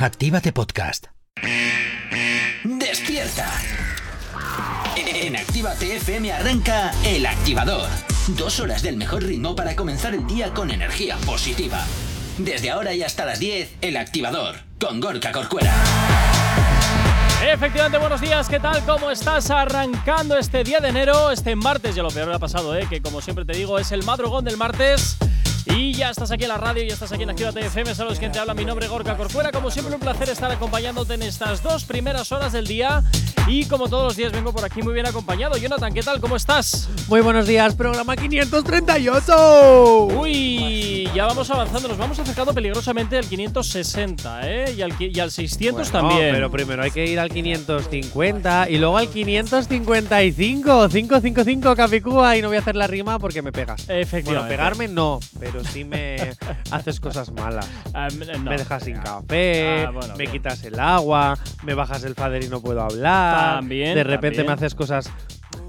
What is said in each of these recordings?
Actívate Podcast. ¡Despierta! En Actívate FM arranca El Activador. Dos horas del mejor ritmo para comenzar el día con energía positiva. Desde ahora y hasta las 10, El Activador, con Gorka Corcuera. Efectivamente, buenos días, ¿qué tal? ¿Cómo estás arrancando este día de enero? Este martes, ya lo peor ha pasado, ¿eh? que como siempre te digo, es el madrugón del martes. Y ya estás aquí en la radio, ya estás aquí en Actívate FM, sabes quién te habla, mi nombre es Gorka Corcuera. Como siempre, un placer estar acompañándote en estas dos primeras horas del día. Y como todos los días, vengo por aquí muy bien acompañado. Jonathan, ¿qué tal? ¿Cómo estás? Muy buenos días, programa 538. Uy, ya vamos avanzando, nos vamos acercando peligrosamente al 560, ¿eh? Y al, y al 600 Bueno, también. Pero primero hay que ir al 550 y luego al 555. 555 Capicúa y no voy a hacer la rima porque me pegas. Bueno, Efectivamente. pegarme no, pero sí me haces cosas malas. Ah, no. me dejas sin café, Ah, bueno, me bien. quitas el agua, me bajas el fader y no puedo hablar. También, De repente también. me haces cosas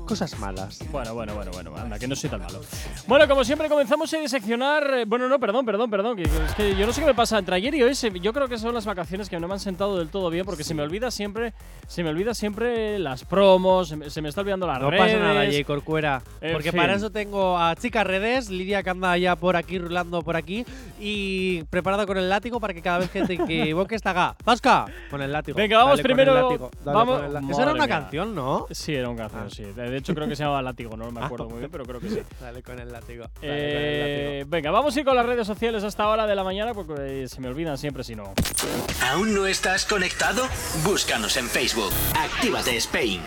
cosas malas. Bueno, bueno, bueno, bueno, anda, que no soy tan malo. Bueno, como siempre comenzamos a diseccionar. eh, Bueno, no, perdón, perdón, perdón. Que, es que yo no sé qué me pasa entre ayer y hoy. yo creo que son las vacaciones que no me han sentado del todo bien porque se me olvida siempre, se me olvida siempre las promos, se me, está olvidando las No redes. pasa nada, J. Corcuera. En Porque fin. para eso tengo a Chica Redes, Lidia que anda ya por aquí, rulando por aquí, y preparado con el látigo para que cada vez que te equivoques te haga ¡Zasca! Con el látigo. Venga, vamos Dale con primero- el látigo, dale vamos- con el Madre era una mía. canción, ¿no? Sí, era un canción, Ah. sí. De hecho, creo que se llamaba Látigo, no me acuerdo muy bien, pero creo que sí. Dale con el látigo. dale con el Eh, látigo. venga, vamos a ir con las redes sociales hasta hora de la mañana porque eh, se me olvidan siempre si no. ¿Aún no estás conectado? Búscanos en Facebook. Actívate Spain.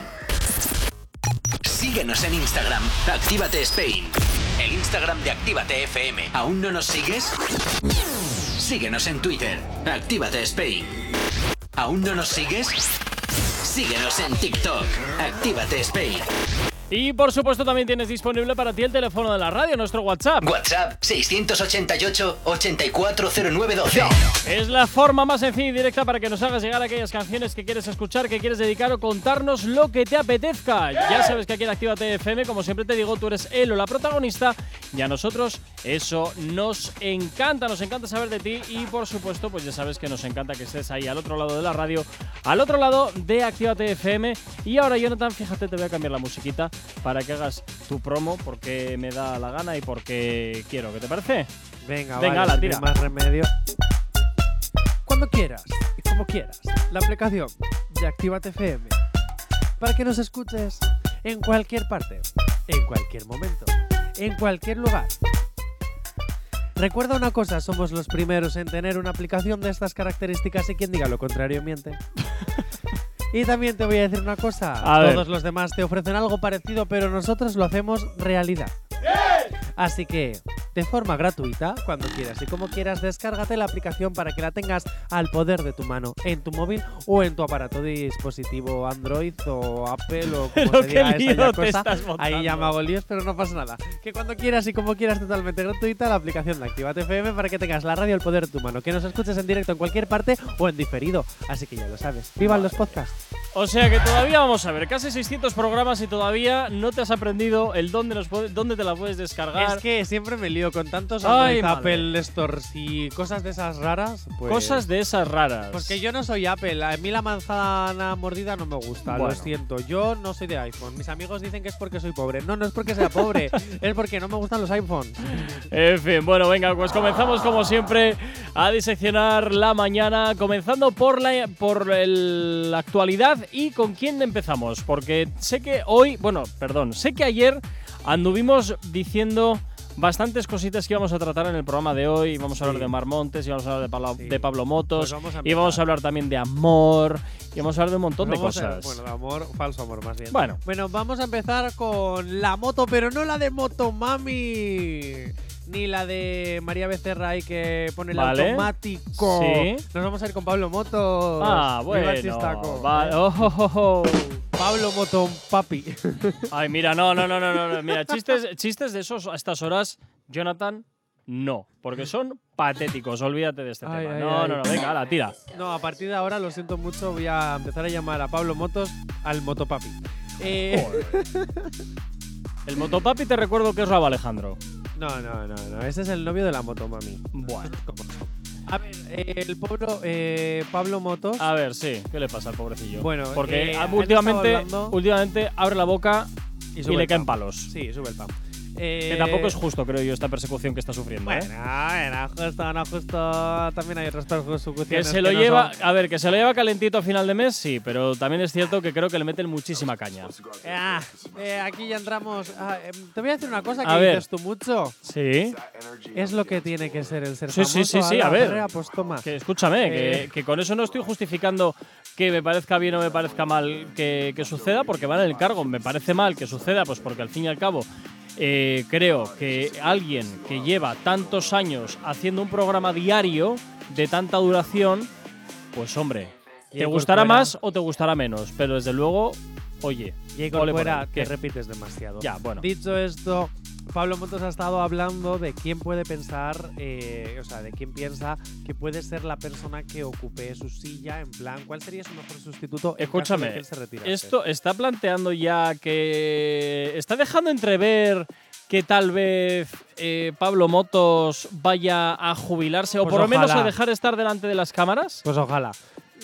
Síguenos en Instagram. Actívate Spain. El Instagram de Actívate FM. ¿Aún no nos sigues? Síguenos en Twitter. Actívate Spain. ¿Aún no nos sigues? Síguenos en TikTok. Actívate Spain. Y por supuesto también tienes disponible para ti el teléfono de la radio, nuestro WhatsApp. WhatsApp 688-840912. Es la forma más sencilla y directa para que nos hagas llegar aquellas canciones que quieres escuchar, que quieres dedicar o contarnos lo que te apetezca. Ya sabes que aquí en Actívate FM, como siempre te digo, tú eres él o la protagonista y a nosotros eso nos encanta, nos encanta saber de ti y por supuesto pues ya sabes que nos encanta que estés ahí al otro lado de la radio, al otro lado de Actívate FM. Y ahora Jonathan, fíjate, te voy a cambiar la musiquita para que hagas tu promo porque me da la gana y porque quiero. ¿Qué te parece? Venga, Venga, vale, no tira. más remedio. Cuando quieras y como quieras, la aplicación de Actívate FM para que nos escuches en cualquier parte, en cualquier momento, en cualquier lugar. Recuerda una cosa, somos los primeros en tener una aplicación de estas características y quien diga lo contrario miente. Y también te voy a decir una cosa, A ver. todos los demás te ofrecen algo parecido, pero nosotros lo hacemos realidad. Así que, de forma gratuita, cuando quieras y como quieras, descárgate la aplicación para que la tengas al poder de tu mano, en tu móvil o en tu aparato de dispositivo Android o Apple o como qué diga esa te cosa. estás. Ahí ya me hago líos, pero no pasa nada. Que cuando quieras y como quieras, totalmente gratuita, la aplicación de Activate FM para que tengas la radio al poder de tu mano, que nos escuches en directo en cualquier parte o en diferido. Así que ya lo sabes. ¡Vivan los podcasts! O sea que todavía vamos a ver, casi 600 programas y todavía no te has aprendido el dónde, dónde te la puedes descargar. Es que siempre me lío con tantos Ay. Apple Stores y cosas de esas raras. Pues, Cosas de esas raras. Pues que yo no soy Apple. A mí la manzana mordida no me gusta. Bueno. Lo siento. Yo no soy de iPhone. Mis amigos dicen que es porque soy pobre. No, no es porque sea pobre. es porque no me gustan los iPhones. En fin, bueno, venga, pues comenzamos como siempre a diseccionar la mañana, comenzando por la, por el- la actualidad y con quién empezamos, porque sé que hoy, bueno, perdón, sé que ayer anduvimos diciendo bastantes cositas que íbamos a tratar en el programa de hoy. Vamos a hablar Sí. de Mar Montes, íbamos a hablar de Pablo, Sí. de Pablo Motos, Pues vamos y vamos a hablar también de amor, y vamos a hablar de un montón de Vamos a- cosas. bueno, de amor, falso amor más bien. Bueno. Bueno, vamos a empezar con la moto, pero no la de Motomami. Ni la de María Becerra ahí que pone el Vale. automático. Sí. Nos vamos a ir con Pablo Motos. Ah, bueno. chistaco. va- oh, oh, oh, oh. Pablo Moton Papi. Ay, mira, no, no, no, no, no. Mira, chistes, chistes de esos a estas horas, Jonathan, no. Porque son patéticos, olvídate de este Ay, tema. ay, no, ay. no, no, venga, ala, tira. No, a partir de ahora, lo siento mucho, voy a empezar a llamar a Pablo Motos al Motopapi. Eh, El motopapi te recuerdo que es Rabo Alejandro. no, no, no, no, ese es el novio de la Motomami. Bueno. A ver, eh, el pueblo, eh, Pablo Motos. A ver, sí, ¿qué le pasa al pobrecillo? Bueno, porque eh, últimamente, hablando- últimamente abre la boca y, sube le caen palos. Sí, sube el pan. Que Eh, tampoco es justo, creo yo, esta persecución que está sufriendo. ¿eh? Bueno, justo, no justo. También hay otras persecuciones. Que se lo no lleva, son- a ver, que se lo lleva calentito a final de mes, sí, pero también es cierto que creo que le meten muchísima caña. Ah, eh, aquí ya entramos. ah, em, te voy a decir una cosa que A ver. dices tú mucho. Sí, Es lo que tiene que ser el ser Sí, sí, famoso. sí, sí, ala, a ver. Pues toma. que escúchame, Eh. que, que con eso no estoy justificando que me parezca bien o me parezca mal que, que suceda, porque va en el cargo. Me parece mal que suceda, pues porque al fin y al cabo eh, creo que alguien que lleva tantos años haciendo un programa diario de tanta duración, pues hombre, te gustará más o te gustará menos, pero desde luego, oye, por fuera que repites demasiado. Ya, bueno. Dicho esto, Pablo Motos ha estado hablando de quién puede pensar, eh, o sea, de quién piensa que puede ser la persona que ocupe su silla, en plan, ¿cuál sería su mejor sustituto? en caso de Escúchame, que él se retirase? esto está planteando ya que. Está dejando entrever que tal vez eh, Pablo Motos vaya a jubilarse o Pues por lo menos a dejar de estar delante de las cámaras. Pues ojalá.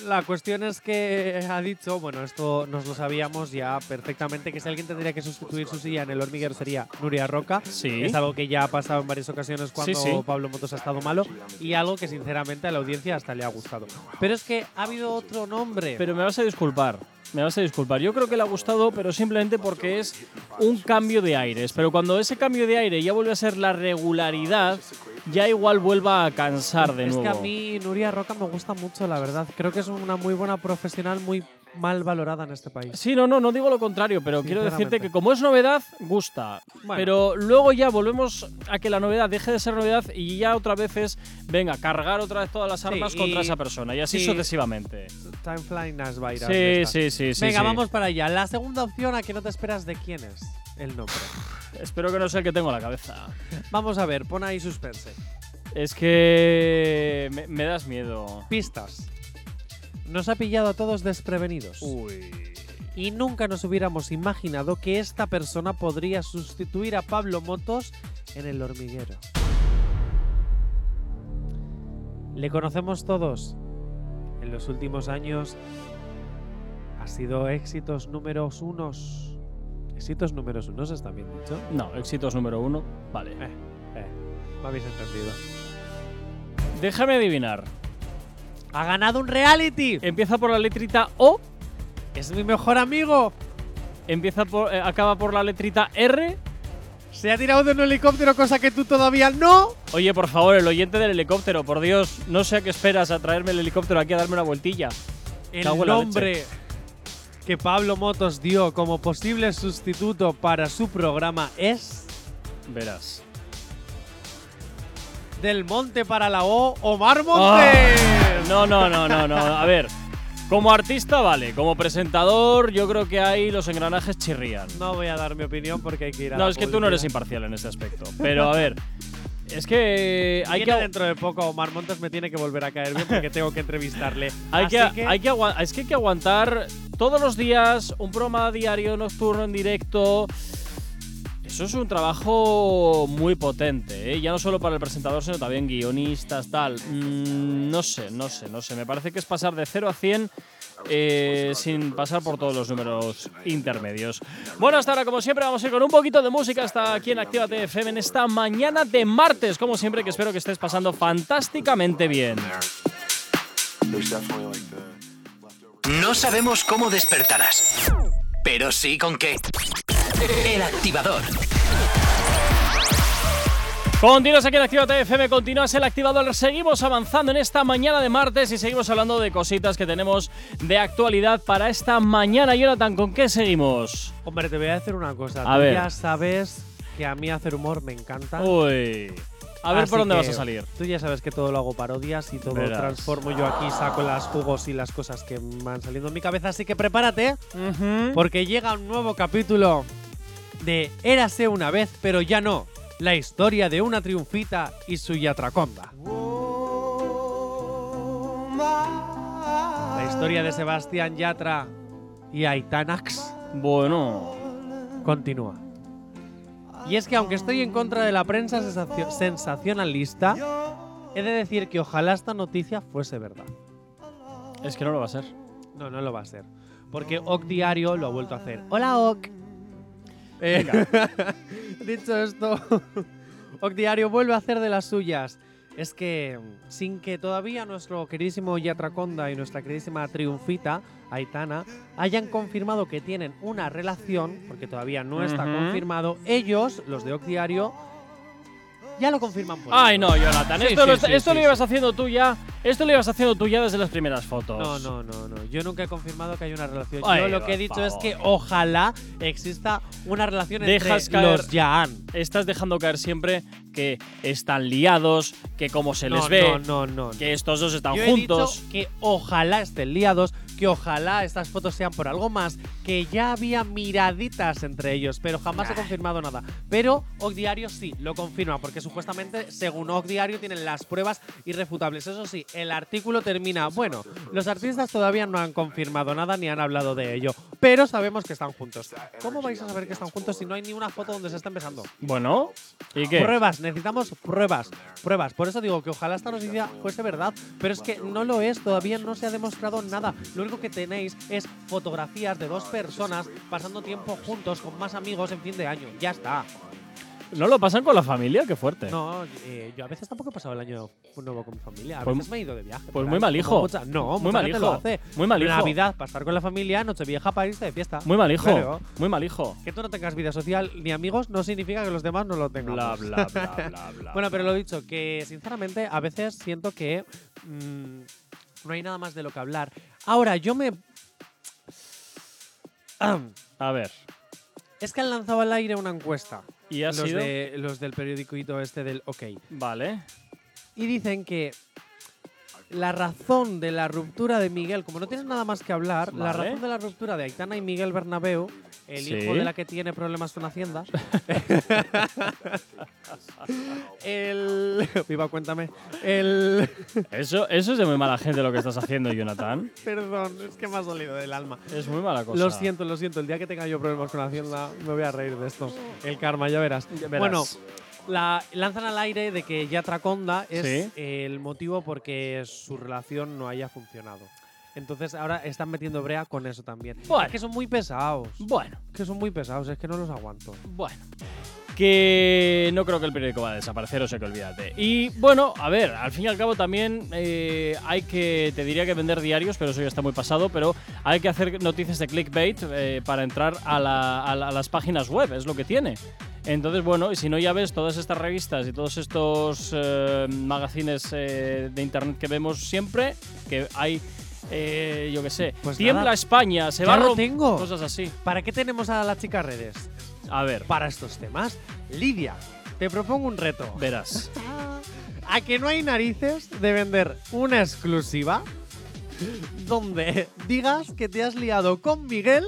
La cuestión es que ha dicho, bueno, esto nos lo sabíamos ya perfectamente, que si alguien tendría que sustituir su silla en el hormiguero sería Nuria Roca. Sí. Es algo que ya ha pasado en varias ocasiones cuando Sí, sí. Pablo Motos ha estado malo y algo que sinceramente a la audiencia hasta le ha gustado. Pero es que ha habido otro nombre. Pero me vas a disculpar. Me vas a disculpar. Yo creo que le ha gustado, pero simplemente porque es un cambio de aires. Pero cuando ese cambio de aire ya vuelve a ser la regularidad, ya igual vuelva a cansar de es nuevo. que a mí Nuria Roca me gusta mucho, la verdad. Creo que es una muy buena profesional, muy mal valorada en este país. Sí, no, no, no digo lo contrario, pero quiero decirte que como es novedad, gusta. Bueno. Pero luego ya volvemos a que la novedad deje de ser novedad y ya otra vez es, venga, cargar otra vez todas las armas contra esa persona y así sí. sucesivamente. Time flying as virus. Sí, sí, sí, sí. Venga, sí. vamos para allá. La segunda opción a que no te esperas de quién es el nombre. Espero que no sea el que tengo en la cabeza. Vamos a ver, pon ahí suspense. Es que me, me das miedo. Pistas. Nos ha pillado a todos desprevenidos. Uy. Y nunca nos hubiéramos imaginado que esta persona podría sustituir a Pablo Motos en el hormiguero. Le conocemos todos. En los últimos años ha sido éxitos números unos. Éxitos números unos, ¿está bien dicho? No, éxitos número uno. Vale. Eh, eh, me habéis entendido. Déjame adivinar. ¡Ha ganado un reality! Empieza por la letrita O, ¡Es mi mejor amigo! empieza por, eh, acaba por la letrita R. Se ha tirado de un helicóptero, cosa que tú todavía no. Oye, por favor, el oyente del helicóptero, por Dios, no sé a qué esperas a traerme el helicóptero aquí a darme una vueltilla. El Cago en la nombre que Pablo Motos dio como posible sustituto para su programa es Verás. Del Monte para la O, Omar Montes. Ah, no, no, no, no, no. A ver, como artista, vale. Como presentador, yo creo que ahí los engranajes chirrían. No voy a dar mi opinión porque hay que ir a No, la es que tú no eres imparcial en ese aspecto. Pero a ver, es que hay Viene que. dentro de poco Omar Montes me tiene que volver a caer bien porque tengo que entrevistarle. Hay Así que, hay que es que hay que aguantar todos los días un programa diario, nocturno, en directo. Eso es un trabajo muy potente, ¿eh? ya no solo para el presentador, sino también guionistas, tal. Mm, no sé, no sé, no sé. Me parece que es pasar de 0 a 100 eh, sin pasar por todos los números intermedios. Bueno, hasta ahora, como siempre, vamos a ir con un poquito de música hasta aquí en Actívate FM en esta mañana de martes, como siempre, que espero que estés pasando fantásticamente bien. No sabemos cómo despertarás, pero sí con qué. El activador. Continúas aquí en Actívate FM, continúas el activador. Seguimos avanzando en esta mañana de martes y seguimos hablando de cositas que tenemos de actualidad para esta mañana. Jonathan, ¿con qué seguimos? Hombre, te voy a decir una cosa. A Tú ver. ya sabes que a mí hacer humor me encanta. Uy. A ver Así por dónde vas a salir. Tú ya sabes que todo lo hago parodias y todo Verás. transformo yo aquí, saco las jugos y las cosas que me van saliendo en mi cabeza. Así que prepárate, porque llega un nuevo capítulo de Érase una vez, pero ya no. La historia de una triunfita y su yatraconda. La historia de Sebastián Yatra y Aitanax Bueno. continúa. Y es que aunque estoy en contra de la prensa sensacio- sensacionalista, He de decir que ojalá esta noticia fuese verdad. Es que no lo va a ser. No, no lo va a ser. Porque OC Diario lo ha vuelto a hacer. Hola OC. Eh, dicho esto, OC Diario vuelve a hacer de las suyas. Es que sin que todavía nuestro queridísimo Yatraconda y nuestra queridísima Triunfita, Aitana, hayan confirmado que tienen una relación, porque todavía no está confirmado, ellos, los de OC Diario, ya lo confirman por Ay, no, Jonathan. Sí, esto sí, lo, sí, esto sí, lo sí. ibas haciendo tú ya. Esto lo ibas haciendo tú ya desde las primeras fotos. No, no, no, no. Yo nunca he confirmado que haya una relación. Ay, Yo lo que he dicho es que ojalá exista una relación Dejas entre caer- los Yaan. Estás dejando caer siempre que están liados, que como se les no, ve, no, no, no. que estos dos están Yo he juntos. dicho que ojalá estén liados, que ojalá estas fotos sean por algo más, que ya había miraditas entre ellos, pero jamás he confirmado nada. Pero OC Diario sí, lo confirma, porque supuestamente, según OC Diario, tienen las pruebas irrefutables. Eso sí, el artículo termina, bueno, los artistas todavía no han confirmado nada ni han hablado de ello, pero sabemos que están juntos. ¿Cómo vais a saber que están juntos si no hay ni una foto donde se estén besando? Bueno, ¿y qué? Pruebas, necesitamos pruebas, pruebas. Por eso digo que ojalá esta noticia fuese verdad, pero es que no lo es, todavía no se ha demostrado nada. Lo único que tenéis es fotografías de dos personas pasando tiempo juntos con más amigos en fin de año. Ya está. ¿No lo pasan con la familia? Qué fuerte. No, eh, yo a veces tampoco he pasado el año nuevo con mi familia. A Pues- veces me he ido de viaje. pues muy mal hijo. mucha- no, Muy mal hijo. lo hace. Muy mal hijo. Navidad, para estar con la familia, Nochevieja para irse de fiesta. Muy mal hijo. Claro. Muy mal hijo. Que tú no tengas vida social ni amigos no significa que los demás no lo tengan. Bla, bla, bla, bla, bla. Bueno, pero lo dicho, que sinceramente a veces siento que mm, no hay nada más de lo que hablar. Ahora, yo me... A ver. es que han lanzado al aire una encuesta. ¿Y ha Los, sido? de, los del periódico este del OK. Vale. Y dicen que la razón de la ruptura de Miguel, como no tienes nada más que hablar, la razón de la ruptura de Aitana y Miguel Bernabeu, el Sí. hijo de la que tiene problemas con Hacienda. el. Viva, cuéntame. El. Eso, eso es de muy mala gente lo que estás haciendo, Jonathan. Perdón, es que me ha salido del alma. Es muy mala cosa. Lo siento, lo siento. El día que tenga yo problemas con Hacienda, me voy a reír de esto. El karma, ya verás. Ya verás. Bueno, la, lanzan al aire de que Yatraconda es Sí. el motivo porque su relación no haya funcionado. Entonces ahora están metiendo brea con eso también. Bueno. Es que son muy pesados. Bueno, Que son muy pesados, es que no los aguanto. bueno. Que no creo que el periódico va a desaparecer, o sea que olvídate. Y bueno, a ver, al fin y al cabo también eh, hay que, te diría que vender diarios, pero eso ya está muy pasado, pero hay que hacer noticias de clickbait eh, para entrar a, la- a la- a las páginas web, es lo que tiene. Entonces, bueno, y si no ya ves todas estas revistas y todos estos eh, magazines eh, de internet que vemos siempre, que hay, eh, yo qué sé, Pues tiembla nada, España, se va a tengo. Cosas así. ¿Para qué tenemos a las chicas redes? A ver, Para estos temas. Lidia, te propongo un reto. verás. ¿A que no hay narices de vender una exclusiva donde digas que te has liado con Miguel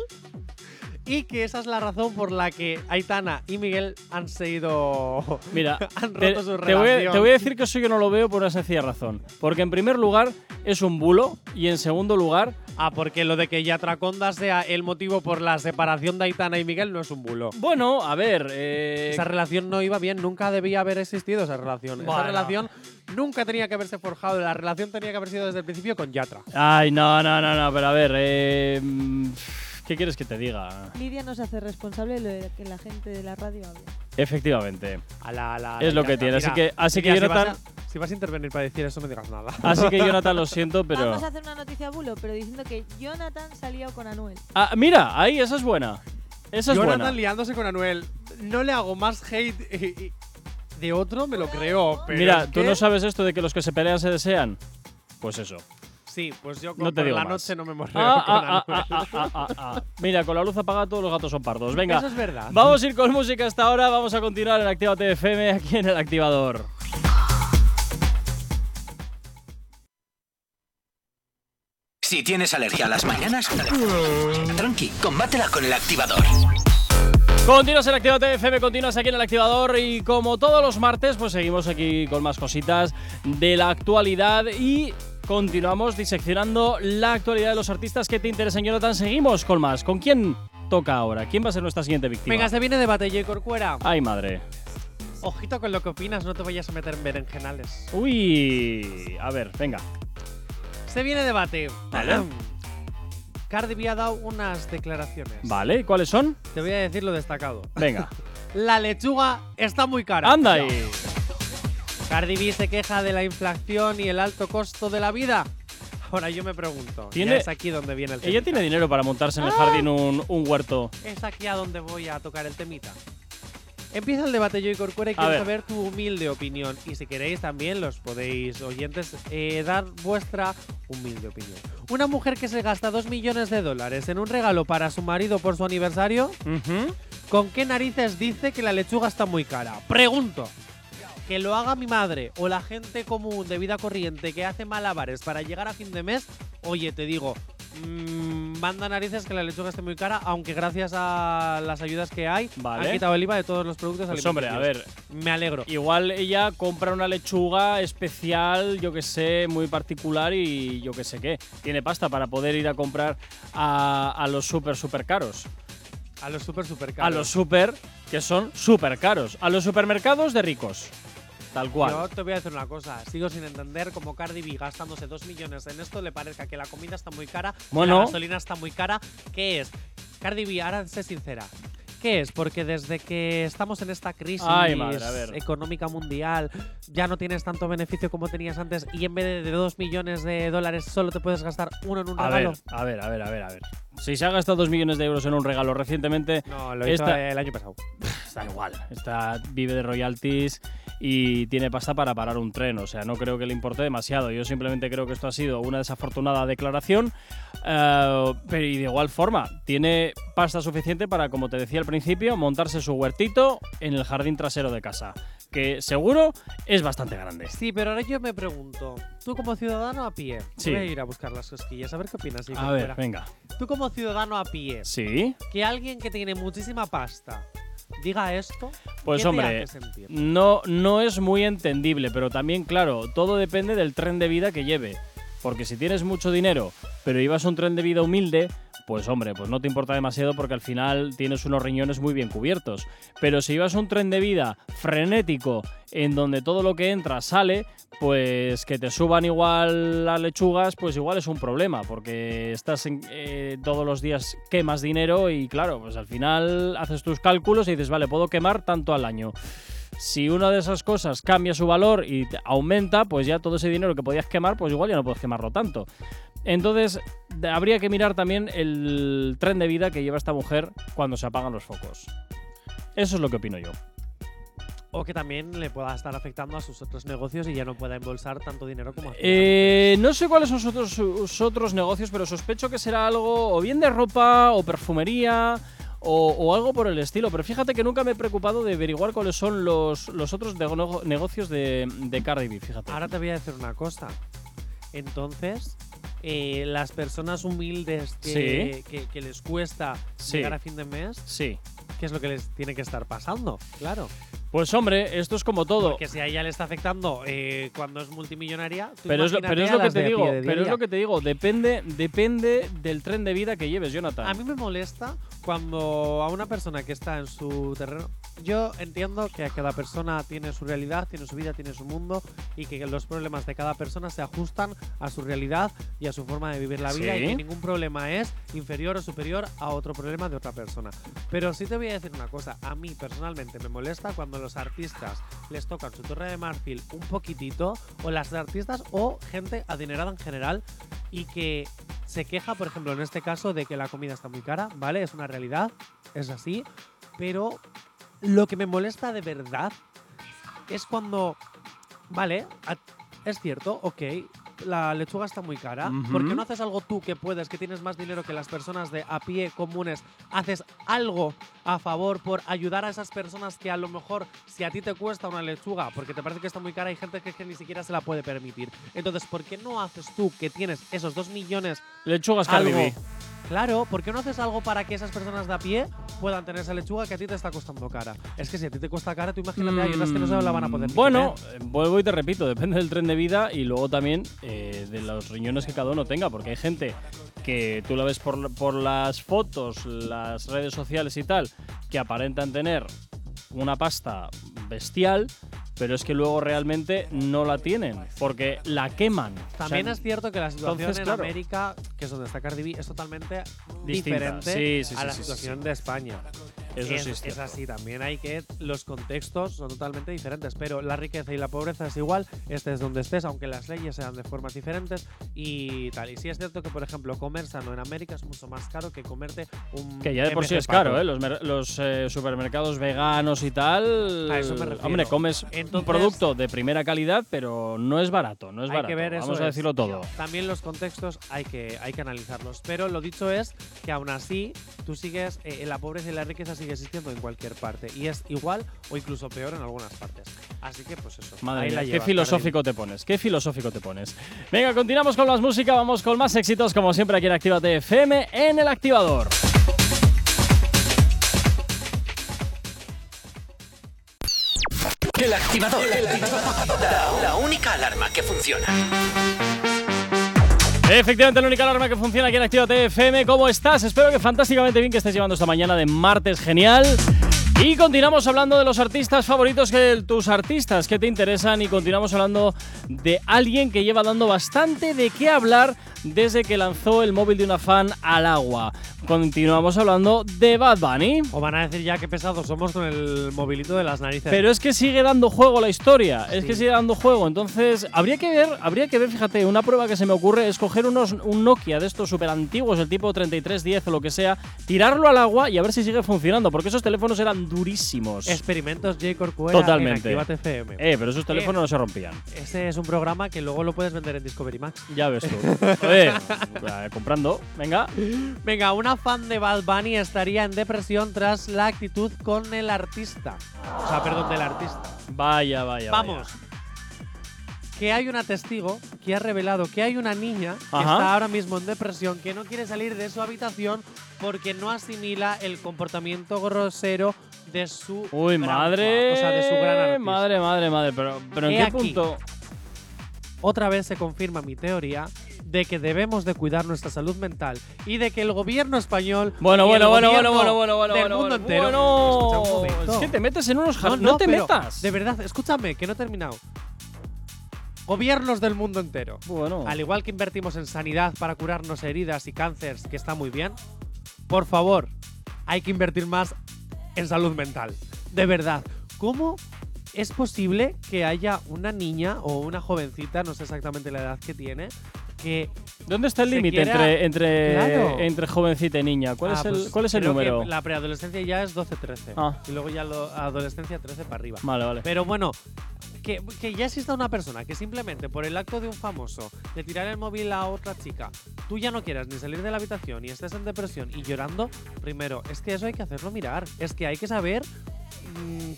y que esa es la razón por la que Aitana y Miguel han seguido. Mira, Han te, roto su te voy, a- relación. te voy a decir que eso yo no lo veo por una sencilla razón. Porque en primer lugar es un bulo y en segundo lugar, Ah, porque lo de que Yatraconda sea el motivo por la separación de Aitana y Miguel no es un bulo. bueno, a ver, eh, Esa relación no iba bien, nunca debía haber existido esa relación. Bueno. Esa relación nunca tenía que haberse forjado, la relación tenía que haber sido desde el principio con Yatra. Ay, no, no, no, no, pero a ver, eh, ¿qué quieres que te diga? Lidia no se hace responsable de lo de que la gente de la radio hable. Efectivamente. A la- a la- Es lo que tiene, así Mira, que- así que Lidia, si Jonathan- vas a- Si vas a intervenir para decir eso, no digas nada. Así que Jonathan, lo siento, pero... Vamos a hacer una noticia bulo, pero diciendo que Jonathan salió con Anuel. Ah, mira, ahí, esa es buena. Esa es Jonathan buena. liándose con Anuel. No le hago más hate eh, eh, de otro, me lo creo. Pero Mira, ¿tú que- no sabes esto de que los que se pelean se desean? Pues eso. Sí, pues yo No con te digo la más. noche no me morreo Ah, con ah, ah, ah, ah, ah, ah. Mira, con la luz apagada todos los gatos son pardos. Venga, Eso es verdad. Vamos a ir con música hasta ahora. Vamos a continuar en Activa TFM aquí en el activador. Si tienes alergia a las mañanas, tranqui, combátela con el activador. Continuas en Activa TFM, continúas aquí en el activador y como todos los martes, pues seguimos aquí con más cositas de la actualidad y continuamos diseccionando la actualidad de los artistas que te interesan. Jonathan, seguimos con más. ¿Con quién toca ahora? ¿Quién va a ser nuestra siguiente víctima? Venga, se viene debate, J. Corcuera. Ay, madre. Ojito con lo que opinas, no te vayas a meter en berenjenales. Uy, a ver, venga. Se viene debate. Vale. Cardi B ha dado unas declaraciones. Vale, ¿cuáles son? Te voy a decir lo destacado. Venga. La lechuga está muy cara. Anda ahí. Cardi B se queja de la inflación y el alto costo de la vida. Ahora yo me pregunto, Tiene- ya es aquí donde viene el Ella temita. tiene dinero para montarse en el Ah. jardín un, un huerto. Es aquí a donde voy a tocar el temita. Empieza el debate yo y Corcuera y quiero saber tu humilde opinión. Y si queréis también los podéis, oyentes, eh, dar vuestra humilde opinión. Una mujer que se gasta 2 millones de dólares en un regalo para su marido por su aniversario. ¿con qué narices dice que la lechuga está muy cara? Pregunto. Que lo haga mi madre o la gente común de vida corriente que hace malabares para llegar a fin de mes, oye, te digo, mm, manda narices que la lechuga esté muy cara, aunque gracias a las ayudas que hay, Vale. han quitado el IVA de todos los productos Pues hombre, a ver. Me alegro. igual ella compra una lechuga especial, yo que sé, muy particular y yo que sé qué. Tiene pasta para poder ir a comprar a, a los super, super caros. A los super, super A caros. los super, que son super caros. A los supermercados de ricos. Tal cual. Yo te voy a decir una cosa, sigo sin entender cómo Cardi B gastándose 2 millones en esto le parezca que la comida está muy cara, Bueno. la gasolina está muy cara. ¿Qué es? Cardi B, ahora sé sincera. ¿Qué es? Porque desde que estamos en esta crisis Ay, madre, económica mundial, ya no tienes tanto beneficio como tenías antes y en vez de 2 millones de dólares solo te puedes gastar uno en un A regalo. ver, a ver, a ver, a ver, a ver. Si se ha gastado dos millones de euros en un regalo recientemente, No, lo hizo el año pasado. Da igual. Está, vive de royalties y tiene pasta para parar un tren. O sea, no creo que le importe demasiado. Yo simplemente creo que esto ha sido una desafortunada declaración. eh, pero y de igual forma, tiene pasta suficiente para, como te decía al principio, montarse su huertito en el jardín trasero de casa. Que seguro es bastante grande. Sí, pero ahora yo me pregunto, tú como ciudadano a pie, Sí. voy a ir a buscar las cosquillas, a ver qué opinas. Igor, A ver, fuera. venga. Tú como ciudadano a pie, Sí. que alguien que tiene muchísima pasta diga esto, Pues ¿qué hombre, te hace sentir? no, no es muy entendible, pero también, claro, todo depende del tren de vida que lleve. Porque si tienes mucho dinero, pero llevas un tren de vida humilde, pues hombre, pues no te importa demasiado porque al final tienes unos riñones muy bien cubiertos. Pero si llevas un tren de vida frenético, en donde todo lo que entra sale, pues que te suban igual las lechugas, pues igual es un problema, porque estás en- eh, todos los días quemas dinero y claro, pues al final haces tus cálculos y dices, vale, puedo quemar tanto al año. Si una de esas cosas cambia su valor y aumenta, pues ya todo ese dinero que podías quemar, pues igual ya no puedes quemarlo tanto. Entonces, habría que mirar también el tren de vida que lleva esta mujer cuando se apagan los focos. Eso es lo que opino yo. O que también le pueda estar afectando a sus otros negocios y ya no pueda embolsar tanto dinero como hacía Eh, no sé cuáles son sus otros, sus otros negocios, pero sospecho que será algo o bien de ropa o perfumería o, o algo por el estilo. Pero fíjate que nunca me he preocupado de averiguar cuáles son los, los otros nego- negocios de, de Cardi B, fíjate. Ahora te voy a decir una cosa. Entonces, eh, las personas humildes que, que- que les cuesta Sí. llegar a fin de mes, Sí. ¿qué es lo que les tiene que estar pasando? Claro. Pues hombre, esto es como todo. Porque si a ella le está afectando eh, cuando es multimillonaria, tú Pero es, lo, pero es lo que te digo, pero es lo que te digo, depende, depende del tren de vida que lleves, Jonathan. A mí me molesta cuando a una persona que está en su terreno. Yo entiendo que cada persona tiene su realidad, tiene su vida, tiene su mundo y que los problemas de cada persona se ajustan a su realidad y a su forma de vivir la vida Sí. y que ningún problema es inferior o superior a otro problema de otra persona. Pero sí te voy a decir una cosa, a mí personalmente me molesta cuando los artistas les tocan su torre de marfil un poquitito o las artistas o gente adinerada en general y que se queja, por ejemplo, en este caso, de que la comida está muy cara, ¿vale? Es una realidad, es así, pero lo que me molesta de verdad es cuando, vale, es cierto, ok, la lechuga está muy cara, Ujú. ¿por qué no haces algo tú que puedes, que tienes más dinero que las personas de a pie comunes, haces algo a favor por ayudar a esas personas que a lo mejor, si a ti te cuesta una lechuga, porque te parece que está muy cara, hay gente que, que ni siquiera se la puede permitir. Entonces, ¿por qué no haces tú que tienes esos dos millones Lechugas Cardi algo. B. Claro, ¿por qué no haces algo para que esas personas de a pie puedan tener esa lechuga que a ti te está costando cara? Es que si a ti te cuesta cara, tú imagínate, hay otras que no se la van a poder Bueno, eh, vuelvo y te repito, depende del tren de vida y luego también eh, de los riñones que cada uno tenga, porque hay gente que tú la ves por, por las fotos, las redes sociales y tal, que aparentan tener una pasta bestial, pero es que luego realmente no la tienen, porque la queman. O sea, También es cierto que la situación entonces, en claro. América, que es donde está Cardi B, es totalmente Distinta. diferente Sí, sí, a la situación de España. Eso es, sí es es así, también hay que. Los contextos son totalmente diferentes, pero la riqueza y la pobreza es igual, estés donde estés, aunque las leyes sean de formas diferentes y tal. Y sí es cierto que, por ejemplo, comer sano en América es mucho más caro que comerte un. Que ya de por sí MG es caro. ¿eh? Los, los, eh, supermercados veganos y tal. A eso me refiero. Hombre, comes un Entonces- producto de primera calidad, pero no es barato, no es hay barato. que ver eso. Vamos a es. decirlo todo. También los contextos hay que, hay que analizarlos. Pero lo dicho es que aún así, tú sigues, eh, la pobreza y la riqueza sigue existiendo en cualquier parte. Y es igual o incluso peor en algunas partes. Así que, pues eso. Madre ahí mía, la qué filosófico te pones, qué filosófico te pones. Venga, continuamos con más música, vamos con más éxitos, como siempre aquí en Actívate FM en el activador. El activador. La, la única alarma que funciona. Efectivamente, la única alarma que funciona aquí en Actívate FM. ¿Cómo estás? Espero que fantásticamente bien que estés llevando esta mañana de martes genial. Y continuamos hablando de los artistas favoritos, que tus artistas que te interesan y continuamos hablando de alguien que lleva dando bastante de qué hablar desde que lanzó el móvil de una fan al agua. Continuamos hablando de Bad Bunny. O van a decir ya qué pesados somos con el movilito de las narices. Pero es que sigue dando juego la historia, es que sigue dando juego. Entonces, habría que ver, habría que ver, fíjate, una prueba que se me ocurre es coger unos, un Nokia de estos súper antiguos, el tipo 3310 o lo que sea, tirarlo al agua y a ver si sigue funcionando, porque esos teléfonos eran durísimos. Experimentos J. Corcuera Totalmente. en Actívate FM. Eh, pero esos teléfonos no se rompían. Ese es un programa que luego lo puedes vender en Discovery Max. Ya ves tú. Eh, comprando, venga. Venga, una fan de Bad Bunny estaría en depresión tras la actitud con el artista. O sea, perdón, del artista. Vaya, vaya. Vamos. Que hay una testigo que ha revelado que hay una niña que Ajá. está ahora mismo en depresión, que no quiere salir de su habitación porque no asimila el comportamiento grosero de su Uy, gran madre. o sea, de su gran artista. Madre, madre, madre. Pero, pero ¿en qué aquí. punto? Otra vez se confirma mi teoría de que debemos de cuidar nuestra salud mental y de que el gobierno español Bueno, bueno, bueno, bueno, bueno, bueno, bueno, del mundo bueno, entero. bueno. Escucha un. Es que te metes en unos No, no, No, te metas. De verdad, escúchame, que no he terminado. Gobiernos del mundo entero. Bueno. Al igual que invertimos en sanidad para curarnos heridas y cánceres, que está muy bien, por favor, hay que invertir más en salud mental. De verdad, ¿cómo es posible que haya una niña o una jovencita, no sé exactamente la edad que tiene, que ¿Dónde está el límite quiera- entre, entre, Claro. entre jovencita y niña? ¿Cuál Ah, es el, pues cuál es el número? La preadolescencia ya es 12-13. Ah. Y luego ya la adolescencia 13 para arriba. Vale, vale. Pero bueno, que, ya exista una persona que simplemente por el acto de un famoso de tirar el móvil a otra chica, tú ya no quieras ni salir de la habitación y estés en depresión y llorando, primero, es que eso hay que hacerlo mirar. Es que hay que saber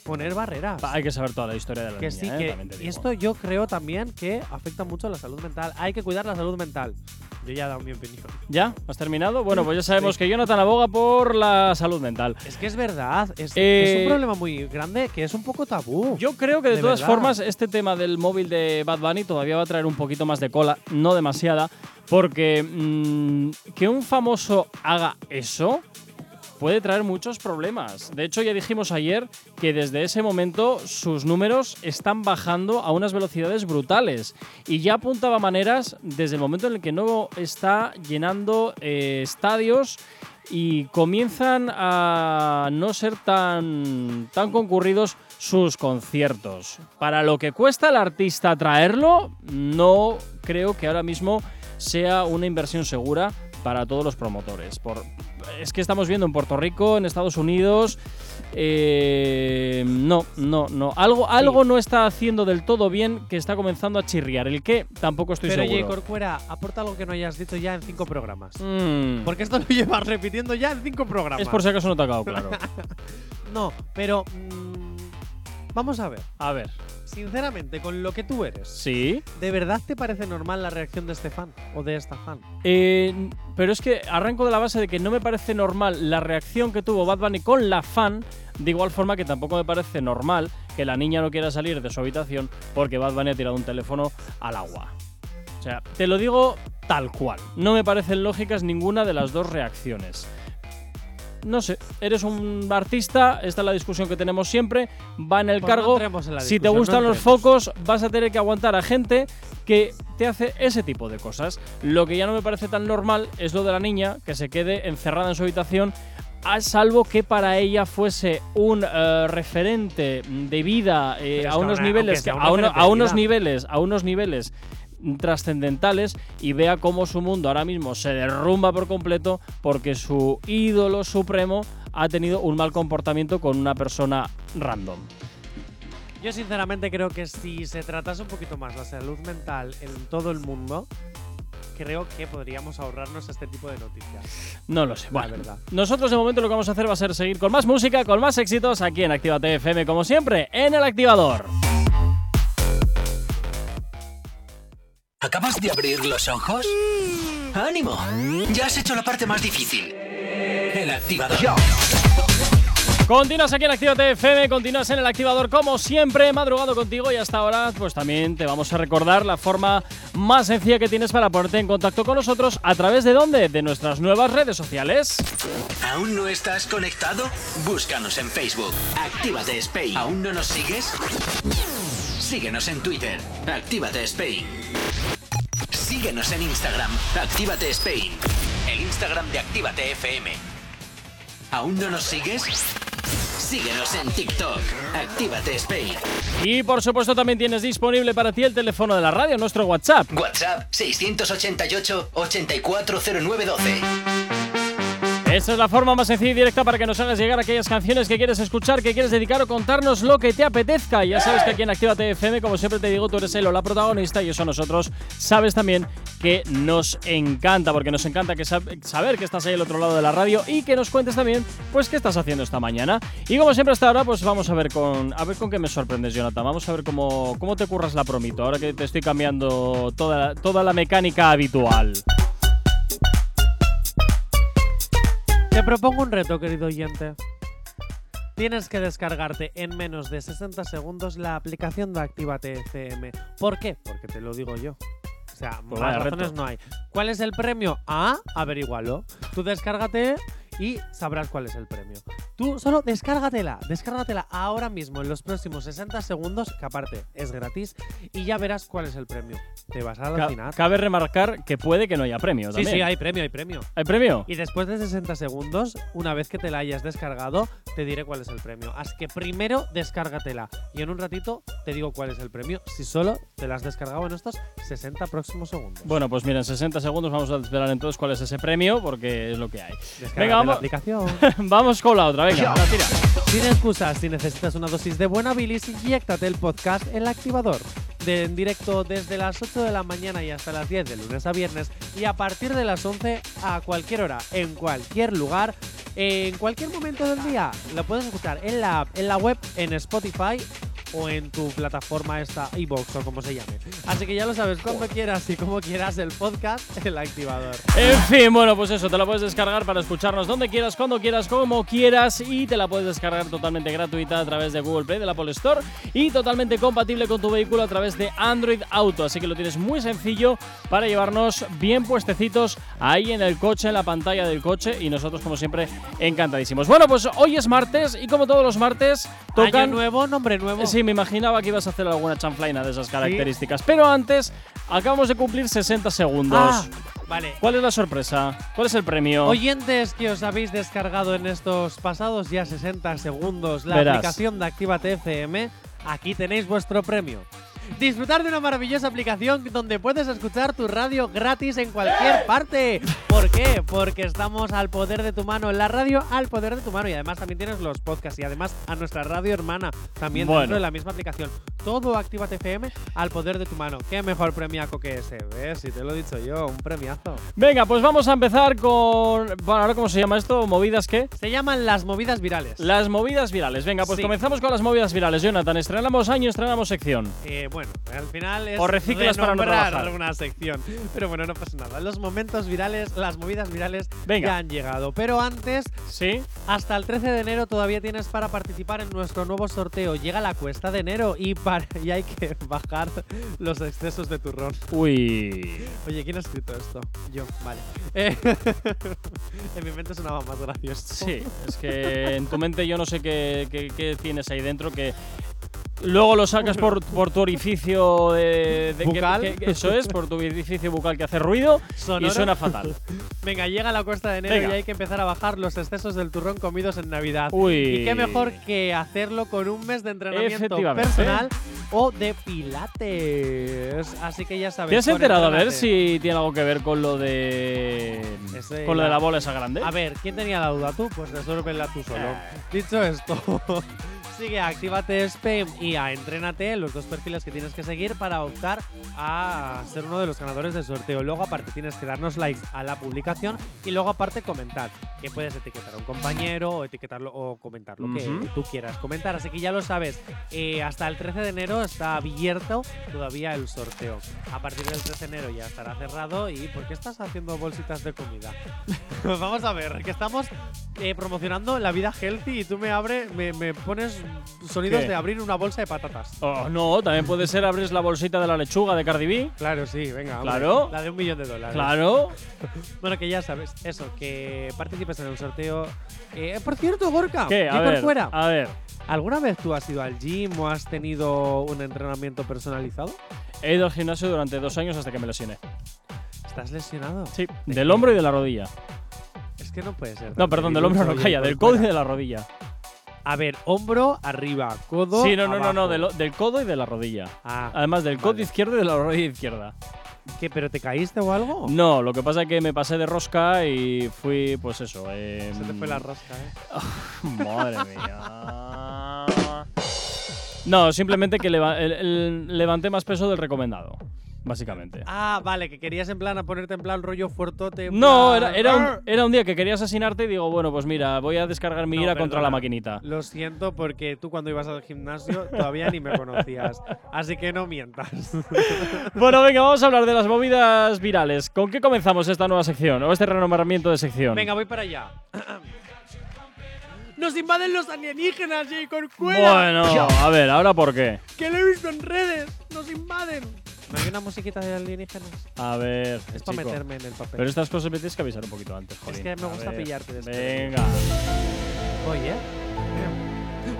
poner barreras. Hay que saber toda la historia de la que niña, sí, ¿eh? que y digo. esto yo creo también que afecta mucho a la salud mental. Hay que cuidar la salud mental. Yo ya he dado mi opinión. ¿Ya? ¿Has terminado? Bueno, pues ya sabemos que Jonathan aboga por la salud mental. Es que es verdad, es, Eh, es un problema muy grande que es un poco tabú. Yo creo que de, De todas verdad. formas este tema del móvil de Bad Bunny todavía va a traer un poquito más de cola, no demasiada, porque mm, que un famoso haga eso puede traer muchos problemas. De hecho, ya dijimos ayer que desde ese momento sus números están bajando a unas velocidades brutales y ya apuntaba maneras desde el momento en el que no está llenando eh, estadios y comienzan a no ser tan, tan concurridos sus conciertos. Para lo que cuesta al artista traerlo, no creo que ahora mismo sea una inversión segura para todos los promotores. Por, es que estamos viendo en Puerto Rico, en Estados Unidos, eh, no, no, no. Algo, algo no está haciendo del todo bien que está comenzando a chirriar. El que tampoco estoy Pero seguro. Corcuera, aporta algo que no hayas dicho ya en cinco programas. Mm, Porque esto lo llevas repitiendo ya en cinco programas. es por si acaso no te ha quedado claro. No, pero. mm, vamos a ver. A ver, Sinceramente, con lo que tú eres, sí. ¿de verdad te parece normal la reacción de este fan? ¿O de esta fan? Eh, pero es que arranco de la base de que no me parece normal la reacción que tuvo Bad Bunny con la fan, de igual forma que tampoco me parece normal que la niña no quiera salir de su habitación porque Bad Bunny ha tirado un teléfono al agua. O sea, te lo digo tal cual. No me parecen lógicas ninguna de las dos reacciones. No sé, eres un artista, esta es la discusión que tenemos siempre, va en el Pues cargo. en si te gustan no los focos, vas a tener que aguantar a gente que te hace ese tipo de cosas. Lo que ya no me parece tan normal es lo de la niña que se quede encerrada en su habitación. A salvo que para ella fuese un eh, referente de vida eh, a unos niveles que- a, uno- unos niveles a unos niveles trascendentales y vea cómo su mundo ahora mismo se derrumba por completo porque su ídolo supremo ha tenido un mal comportamiento con una persona random. Yo sinceramente creo que si se tratase un poquito más la salud mental en todo el mundo, creo que podríamos ahorrarnos este tipo de noticias. No lo sé. La Bueno, verdad. nosotros de momento lo que vamos a hacer va a ser seguir con más música, con más éxitos aquí en Actívate FM, como siempre, en el activador. ¿Acabas de abrir los ojos? ¡Ánimo! Ya has hecho la parte más difícil. El activador. Continúas aquí en Actívate FM, continúas en el activador como siempre, madrugado contigo y hasta ahora pues también te vamos a recordar la forma más sencilla que tienes para ponerte en contacto con nosotros a través de dónde? De nuestras nuevas redes sociales. ¿Aún no estás conectado? Búscanos en Facebook. Actívate Spain. ¿Aún no nos sigues? Síguenos en Twitter. Actívate Spain. Síguenos en Instagram. Actívate Spain. El Instagram de Actívate FM. ¿Aún no nos sigues? Síguenos en TikTok. Actívate Spain. Y por supuesto también tienes disponible para ti el teléfono de la radio, nuestro WhatsApp. WhatsApp 688 840912. Esta es la forma más sencilla y directa para que nos hagas llegar aquellas canciones que quieres escuchar, que quieres dedicar o contarnos lo que te apetezca. Ya sabes que aquí en Actívate FM, como siempre te digo, tú eres el o la protagonista y eso nosotros sabes también que nos encanta, porque nos encanta que sab- saber que estás ahí al otro lado de la radio y que nos cuentes también, pues, qué estás haciendo esta mañana. Y como siempre hasta ahora, pues vamos a ver con, a ver con qué me sorprendes, Jonathan. Vamos a ver cómo, cómo te curras la promito, ahora que te estoy cambiando toda, toda la mecánica habitual. Te propongo un reto, querido oyente. Tienes que descargarte en menos de 60 segundos la aplicación de Actívate FM. ¿Por qué? Porque te lo digo yo. O sea, Pues más razones reto. no hay. ¿Cuál es el premio? Ah, averígualo. Tú descárgate y sabrás cuál es el premio. Tú solo descárgatela, descárgatela ahora mismo en los próximos 60 segundos, que aparte es gratis, y ya verás cuál es el premio. Te vas a Ca- alucinar. cabe remarcar que puede que no haya premio Sí, también. sí, hay premio, hay premio. ¿Hay premio? Y después de 60 segundos, una vez que te la hayas descargado, te diré cuál es el premio. Así que primero descárgatela y en un ratito te digo cuál es el premio si solo te la has descargado en estos 60 próximos segundos. Bueno, pues mira, en 60 segundos vamos a esperar entonces cuál es ese premio, porque es lo que hay. Descárgate venga, vamos. la aplicación. vamos con la otra, venga, tira. Sin excusas, si necesitas una dosis de buena bilis, inyéctate el podcast El Activador. De, en directo desde las 8 de la mañana y hasta las 10 de lunes a viernes y a partir de las 11 a cualquier hora, en cualquier lugar, en cualquier momento del día. Lo puedes escuchar en la app, en la web, en Spotify o en tu plataforma esta iBox o como se llame. Así que ya lo sabes, cuando quieras y como quieras el podcast El Activador. En fin, bueno, pues eso, te la puedes descargar para escucharnos donde quieras, cuando quieras, como quieras y te la puedes descargar totalmente gratuita a través de Google Play, de la Apple Store y totalmente compatible con tu vehículo a través de Android Auto. Así que lo tienes muy sencillo para llevarnos bien puestecitos ahí en el coche, en la pantalla del coche y nosotros como siempre encantadísimos. Bueno, pues hoy es martes y como todos los martes tocan... Año nuevo, nombre nuevo. Sí, me imaginaba que ibas a hacer alguna chanflaina de esas características. Pero antes, acabamos de cumplir 60 segundos. Ah, vale. ¿Cuál es la sorpresa? ¿Cuál es el premio? Oyentes que os habéis descargado en estos pasados ya 60 segundos la Verás. aplicación de Actívate FM, aquí tenéis vuestro premio. Disfrutar de una maravillosa aplicación donde puedes escuchar tu radio gratis en cualquier parte. ¿Por qué? Porque estamos al poder de tu mano, la radio al poder de tu mano y además también tienes los podcasts y además a nuestra radio hermana también Bueno. dentro de la misma aplicación. Todo Actívate FM al poder de tu mano. ¿Qué mejor premiaco que ese? ¿Ves? Si te lo he dicho yo, un premiazo. Venga, pues vamos a empezar con. Bueno, ahora cómo se llama esto? ¿Movidas qué? Se llaman las movidas virales. Las movidas virales. Venga, pues Sí. comenzamos con las movidas virales. Jonathan, estrenamos año, estrenamos sección. Eh, bueno, al final es O reciclas para no trabajar. una sección. Pero bueno, no pasa nada. Los momentos virales, las movidas virales Venga. ya han llegado. Pero antes, ¿Sí? hasta el 13 de enero todavía tienes para participar en nuestro nuevo sorteo. Llega la cuesta de enero y, para, y hay que bajar los excesos de turrón. Uy. Oye, ¿quién ha escrito esto? Yo, vale. Eh, en mi mente sonaba más gracioso. Sí, es que en tu mente yo no sé qué, qué- qué tienes ahí dentro que luego lo sacas por, por tu orificio de, de ¿Bucal? que- que eso es, por tu orificio bucal que hace ruido Sonoro. y suena fatal. Venga, llega la cuesta de enero Venga. y hay que empezar a bajar los excesos del turrón comidos en Navidad. Uy. Y qué mejor que hacerlo con un mes de entrenamiento personal o de pilates. Así que ya sabes. ¿Te has enterado a ver si tiene algo que ver con lo de Ese con lo de la- la bola esa grande? A ver, ¿quién tenía la duda? Tú, pues resuélvela tú solo. Eh. Dicho esto, sigue a Actívate Spam y a Entrénate, los dos perfiles que tienes que seguir para optar a ser uno de los ganadores del sorteo. Luego, aparte, tienes que darnos likes a la publicación y luego, aparte, comentar. Que puedes etiquetar a un compañero o etiquetarlo o comentar lo que tú quieras comentar. Así que ya lo sabes, eh, hasta el 13 de enero está abierto todavía el sorteo. A partir del 13 de enero ya estará cerrado. ¿Y por qué estás haciendo bolsitas de comida? Vamos a ver, que estamos eh, promocionando la vida healthy y tú me abre, me, me pones sonidos ¿Qué? de abrir una bolsa de patatas. Oh, no, también puede ser abres la bolsita de la lechuga de Cardi B. Claro, sí, venga. hombre. Claro. La de un millón de dólares. Claro. Bueno, que ya sabes, eso, que participes en el sorteo. Eh, por cierto, Gorka, ¿Qué? A por ver, fuera. a ver. ¿Alguna vez tú has ido al gym o has tenido un entrenamiento personalizado? He ido al gimnasio durante dos años hasta que me lesioné. ¿Estás lesionado? Sí, del hombro y de la rodilla. Es que no puede ser. No, perdón, del hombro no calla, del por codo y de la rodilla. A ver, hombro arriba, codo. Sí, no, no, no, no, del, del codo y de la rodilla. Ah, Además del codo vale. izquierdo y de la rodilla izquierda. ¿qué? ¿Pero te caíste o algo? No, lo que pasa es que me pasé de rosca y fui, pues eso. eh, Se te fue la rosca, ¿eh? Madre mía. No, simplemente que leva- el- el- levanté más peso del recomendado, básicamente. Ah, vale, que querías en plan a ponerte en plan rollo fuertote. No, era, era, un, era un día que quería asesinarte y digo, bueno, pues mira, voy a descargar mi No, ira contra la maquinita. Lo siento porque tú cuando ibas al gimnasio todavía ni me conocías. Así que no mientas. Bueno, venga, vamos a hablar de las movidas virales. ¿Con qué comenzamos esta nueva sección o este renombramiento de sección? Venga, voy para allá. ¡Nos invaden los alienígenas, J. Corcuera! Bueno, a ver, ¿ahora por qué? ¡Que lo he visto en redes! ¡Nos invaden! ¿No hay una musiquita de alienígenas? A ver, Es para meterme en el papel. Pero estas cosas me tienes que avisar un poquito antes, jolín. que me gusta pillarte después. Venga. Oye.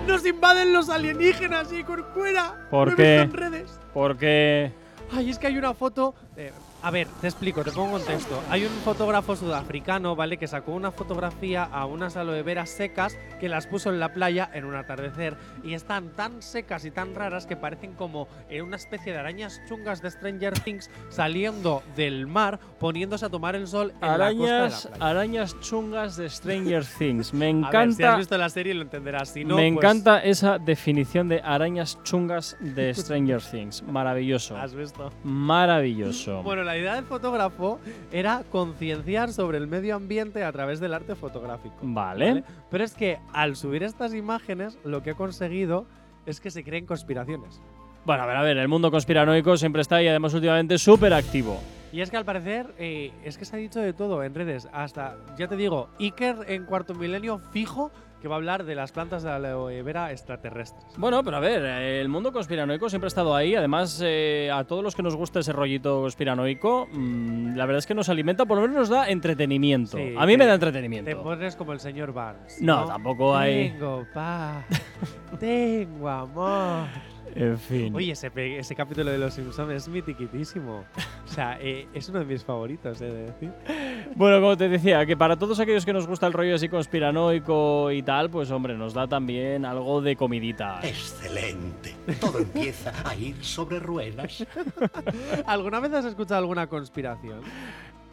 ¡Nos invaden los alienígenas, J. Corcuera! ¿Por ¡Lo he qué? visto en redes! Porque Ay, es que hay una foto. eh, a ver, te explico, te pongo contexto. Hay un fotógrafo sudafricano, ¿vale? Que sacó una fotografía a unas aloe veras secas que las puso en la playa en un atardecer. Y están tan secas y tan raras que parecen como una especie de arañas chungas de Stranger Things saliendo del mar, poniéndose a tomar el sol en arañas, la costa de la playa. arañas chungas de Stranger Things. Me A ver, si has encanta, visto la serie lo entenderás. Si no, me pues, encanta esa definición de arañas chungas de Stranger Things. Maravilloso. Has visto. Maravilloso. Bueno, la idea del fotógrafo era concienciar sobre el medio ambiente a través del arte fotográfico. vale. Pero es que al subir estas imágenes, lo que he conseguido es que se creen conspiraciones. Bueno, a ver, a ver, el mundo conspiranoico siempre está y además últimamente súper activo. Y es que al parecer, eh, es que se ha dicho de todo en redes. Hasta, ya te digo, Iker en cuarto milenio fijo que va a hablar de las plantas de aloe vera extraterrestres. Bueno, pero a ver, el mundo conspiranoico siempre ha estado ahí. Además, eh, a todos los que nos gusta ese rollito conspiranoico, mm, la verdad es que nos alimenta, por lo menos nos da entretenimiento. Sí, a mí te- me da Te entretenimiento. pones como el señor Barnes. No, tampoco hay- Tengo paz. tengo amor. En fin. Oye, ese, capítulo de Los Simpsons es mitiquitísimo. O sea, eh, es uno de mis favoritos, he de decir. Bueno, como te decía, que para todos aquellos que nos gusta el rollo así conspiranoico y tal, pues hombre, nos da también algo de comidita. Excelente. Todo empieza a ir sobre ruedas. ¿Alguna vez has escuchado alguna conspiración?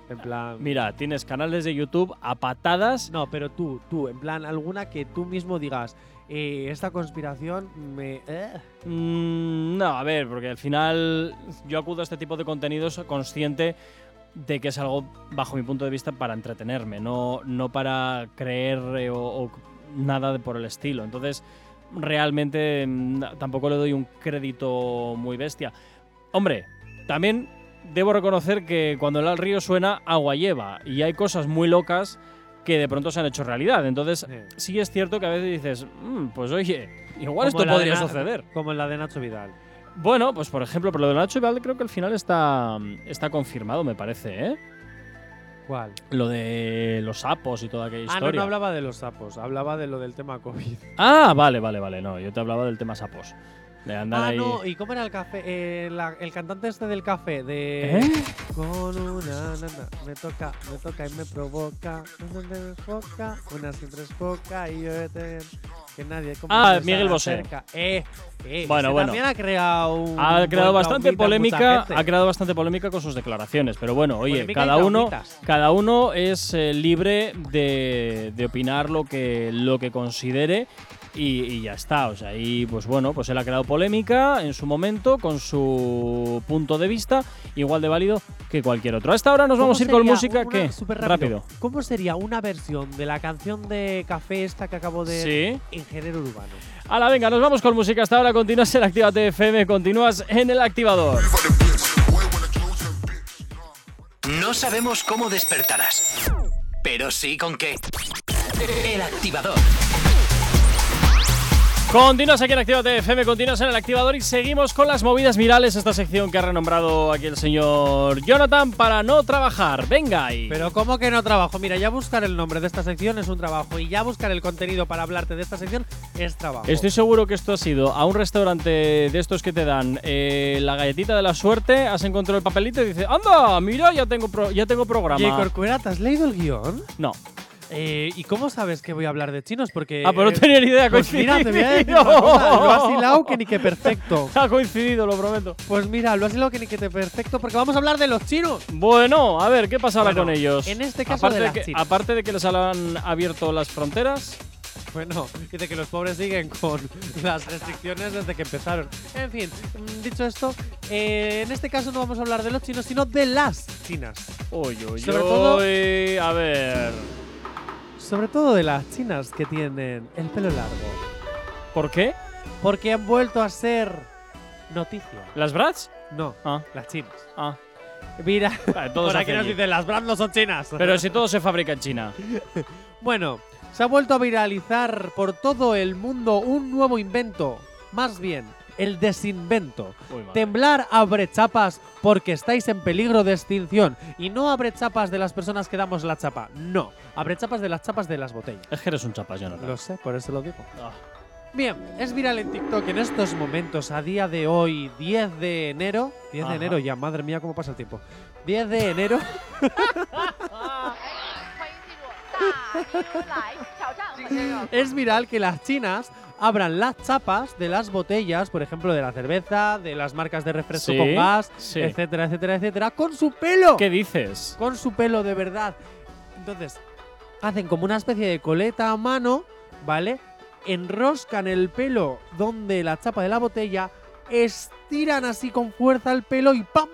En plan. Mira, tienes canales de YouTube a patadas. No, pero tú, tú, en plan, alguna que tú mismo digas, eh, esta conspiración me. eh". Mm, no, a ver, porque al final yo acudo a este tipo de contenidos consciente de que es algo, bajo mi punto de vista, para entretenerme, no, no para creer eh, o, o nada de por el estilo. Entonces, realmente mm, tampoco le doy un crédito muy bestia. Hombre, también debo reconocer que cuando el río suena, agua lleva. Y hay cosas muy locas que de pronto se han hecho realidad. Entonces, Sí. sí es cierto que a veces dices, "Mm, pues oye, igual Como esto podría suceder. Como la de Nacho Vidal. Bueno, pues por ejemplo, pero lo de Nacho Vidal creo que al final está, está confirmado, me parece, ¿eh? ¿Cuál? Lo de los sapos y toda aquella Ah, no, historia. no hablaba de los sapos, hablaba de lo del tema COVID. Ah, vale, vale, vale. No, yo te hablaba del tema sapos. De andar Ah, ahí. no, ¿y cómo era el café? Eh, la- el cantante este del café, de... ¿Eh? Con una nana, me toca, me toca y me provoca, no me enfoca, una siempre es poca y yo te que nadie como Ah, se Miguel Bosé. acerca. Eh, eh, Bueno, ese bueno. También ha creado un Ha creado bastante traumita en mucha polémica, gente. ha creado bastante polémica con sus declaraciones, pero bueno, oye, Polémica y cada uno, traumitas. cada uno es eh, libre de, de opinar lo que, lo que considere y, y ya está. O sea, y pues bueno, pues él ha creado polémica en su momento con su punto de vista, igual de válido que cualquier otro. A esta hora nos ¿Cómo vamos a ir con música una- que súper rápido. ¿Cómo sería una versión de la canción de café esta que acabo de Sí. en género urbano? Hala, venga, nos vamos con música. Hasta ahora continúas en Actívate FM, continúas en el activador. No sabemos cómo despertarás, pero sí con qué. El activador. Continúas aquí en Actívate FM, continúas en el activador y seguimos con las movidas virales, esta sección que ha renombrado aquí el señor Jonathan para no trabajar. Venga ahí. Pero ¿cómo que no trabajo? Mira, ya buscar el nombre de esta sección es un trabajo y ya buscar el contenido para hablarte de esta sección es trabajo. Estoy seguro que esto ha sido a un restaurante de estos que te dan eh, la galletita de la suerte, has encontrado el papelito y dices, anda, mira, ya tengo, pro- ya tengo programa. Jay Corcuera, ¿te has leído el guion? No. Eh, ¿Y cómo sabes que voy a hablar de chinos? Porque. Ah, pero no eh, tenía ni idea, Pues mira, te voy a decir una cosa, Lo has hilado que ni que perfecto. Ha coincidido, lo prometo. Pues mira, lo has hilado que ni que te perfecto porque vamos a hablar de los chinos. Bueno, a ver, ¿qué pasa ahora Bueno, con ellos? en este caso aparte de las que, chinas. aparte de que les han abierto las fronteras, Bueno, dice que los pobres siguen con las restricciones desde que empezaron. En fin, dicho esto, eh, en este caso no vamos a hablar de los chinos, sino de las chinas. Uy, Sobre todo- a ver. Sobre todo de las chinas que tienen el pelo largo. ¿Por qué? Porque han vuelto a ser noticia. ¿Las Brats? No, Ah, las chinas. ah. Mira, Vale, por aquí hace nos allí. dicen las brands no son chinas. Pero si todo se fabrica en China. Bueno, se ha vuelto a viralizar por todo el mundo un nuevo invento. Más bien, el desinvento. Temblar abre chapas porque estáis en peligro de extinción. Y no abre chapas de las personas que damos la chapa. No. Abre chapas de las chapas de las botellas. Es que eres un chapas, Jonathan. Lo sé, por eso lo digo. Ah. Bien, es viral en TikTok en estos momentos, a día de hoy, 10 de enero. 10 de enero ya, madre mía, cómo pasa el tiempo. 10 de enero. es viral que las chinas abran las chapas de las botellas, por ejemplo, de la cerveza, de las marcas de refresco Sí, con gas, sí. etcétera, etcétera, etcétera, con su pelo. ¿Qué dices? Con su pelo de verdad. Entonces, hacen como una especie de coleta a mano, ¿vale? Enroscan el pelo donde la chapa de la botella, estiran así con fuerza el pelo y ¡pam!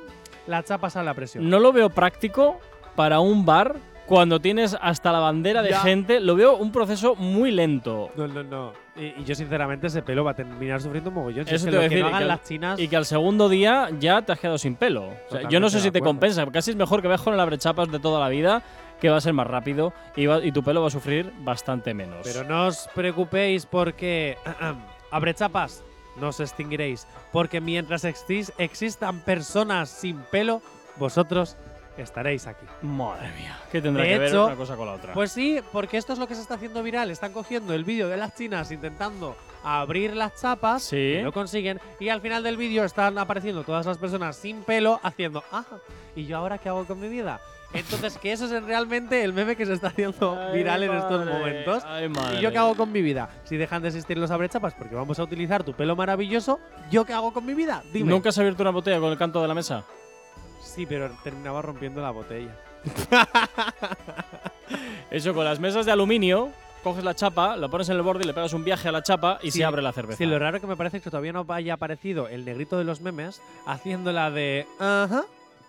La chapa sale a presión. No lo veo práctico para un bar cuando tienes hasta la bandera de Ya. gente. Lo veo un proceso muy lento. No, no, no. Y, y yo, sinceramente, ese pelo va a terminar sufriendo un mogollón. Si Eso es que te lo que decir, no y hagan que al- las chinas. Y que al segundo día ya te has quedado sin pelo. O sea, yo no sé si te compensa. Casi es mejor que veas con el abrechapas de toda la vida, que va a ser más rápido y, va- y tu pelo va a sufrir bastante menos. Pero no os preocupéis porque. abre chapas, no os extinguiréis. Porque mientras exis- existan personas sin pelo, vosotros estaréis aquí. Madre mía, ¿qué tendrá De que ver hecho, una cosa con la otra? Pues sí, porque esto es lo que se está haciendo viral. Están cogiendo el vídeo de las chinas intentando abrir las chapas. Sí. y lo consiguen. Y al final del vídeo están apareciendo todas las personas sin pelo haciendo. Ah, ¿y yo ahora qué hago con mi vida? Entonces, que eso es realmente el meme que se está haciendo Ay, viral en estos momentos. ay, ¿Y yo qué hago con mi vida? Si dejan de existir los abrechapas porque vamos a utilizar tu pelo maravilloso, ¿yo qué hago con mi vida? Dime. ¿Nunca has abierto una botella con el canto de la mesa? Sí, pero terminaba rompiendo la botella. Eso, con las mesas de aluminio, coges la chapa, la pones en el borde y le pegas un viaje a la chapa y Sí, se abre la cerveza. Sí, lo raro que me parece es que todavía no haya aparecido el negrito de los memes haciendo la de. Ajá.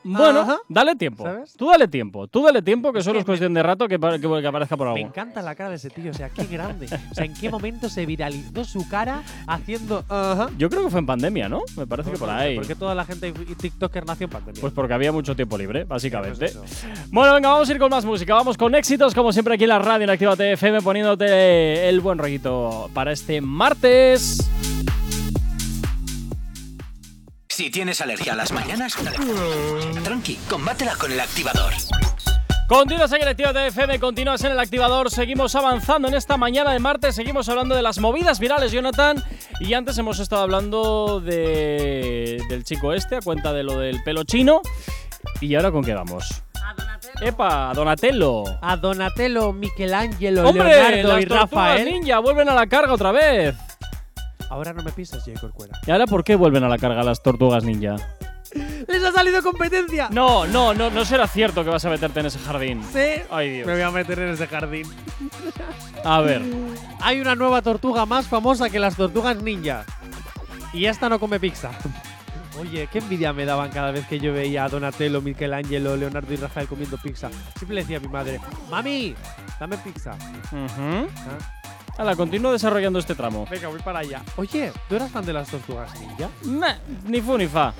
Bueno, Ajá. dale tiempo. ¿Sabes? Tú dale tiempo. Tú dale tiempo, que solo es cuestión de rato que, que- que aparezca por Me algo. encanta la cara de ese tío, o sea, qué grande. O sea, ¿en qué momento se viralizó su cara haciendo ajá? Yo creo que fue en pandemia, ¿no? Me parece que por ahí. Porque toda la gente TikToker nació en pandemia. Pues porque había mucho tiempo libre, básicamente. Pues. Bueno, venga, vamos a ir con más música. Vamos con éxitos, como siempre aquí en la radio en Actívate FM, poniéndote el buen rollito para este martes. Si tienes alergia a las mañanas, tranqui, combátela con el activador. Continúas en Actívate FM, continúas en el activador. Seguimos avanzando en esta mañana de martes. Seguimos hablando de las movidas virales, Jonathan. Y antes hemos estado hablando de, del chico este, a cuenta de lo del pelo chino. ¿Y ahora con qué vamos? ¡Epa! ¡Donatello! A Donatello, Michelangelo, ¡Hombre! Leonardo las y Rafael. ninja vuelven a la carga otra vez. Ahora no me pises, Jacob Cuera. ¿Y ahora por qué vuelven a la carga las tortugas ninja? ¡Les ha salido competencia! No, no, no, no será cierto que vas a meterte en ese jardín. Sí. Ay, Dios. Me voy a meter en ese jardín. A ver. Hay una nueva tortuga más famosa que las tortugas ninja. Y esta no come pizza. Oye, qué envidia me daban cada vez que yo veía a Donatello, Michelangelo, Leonardo y Rafael comiendo pizza. Siempre le decía a mi madre, mami, dame pizza. Ah, Hala, continúo desarrollando este tramo. venga, voy para allá. Oye, ¿tú eras fan de las tortugas ninja? Ni fu ni fa.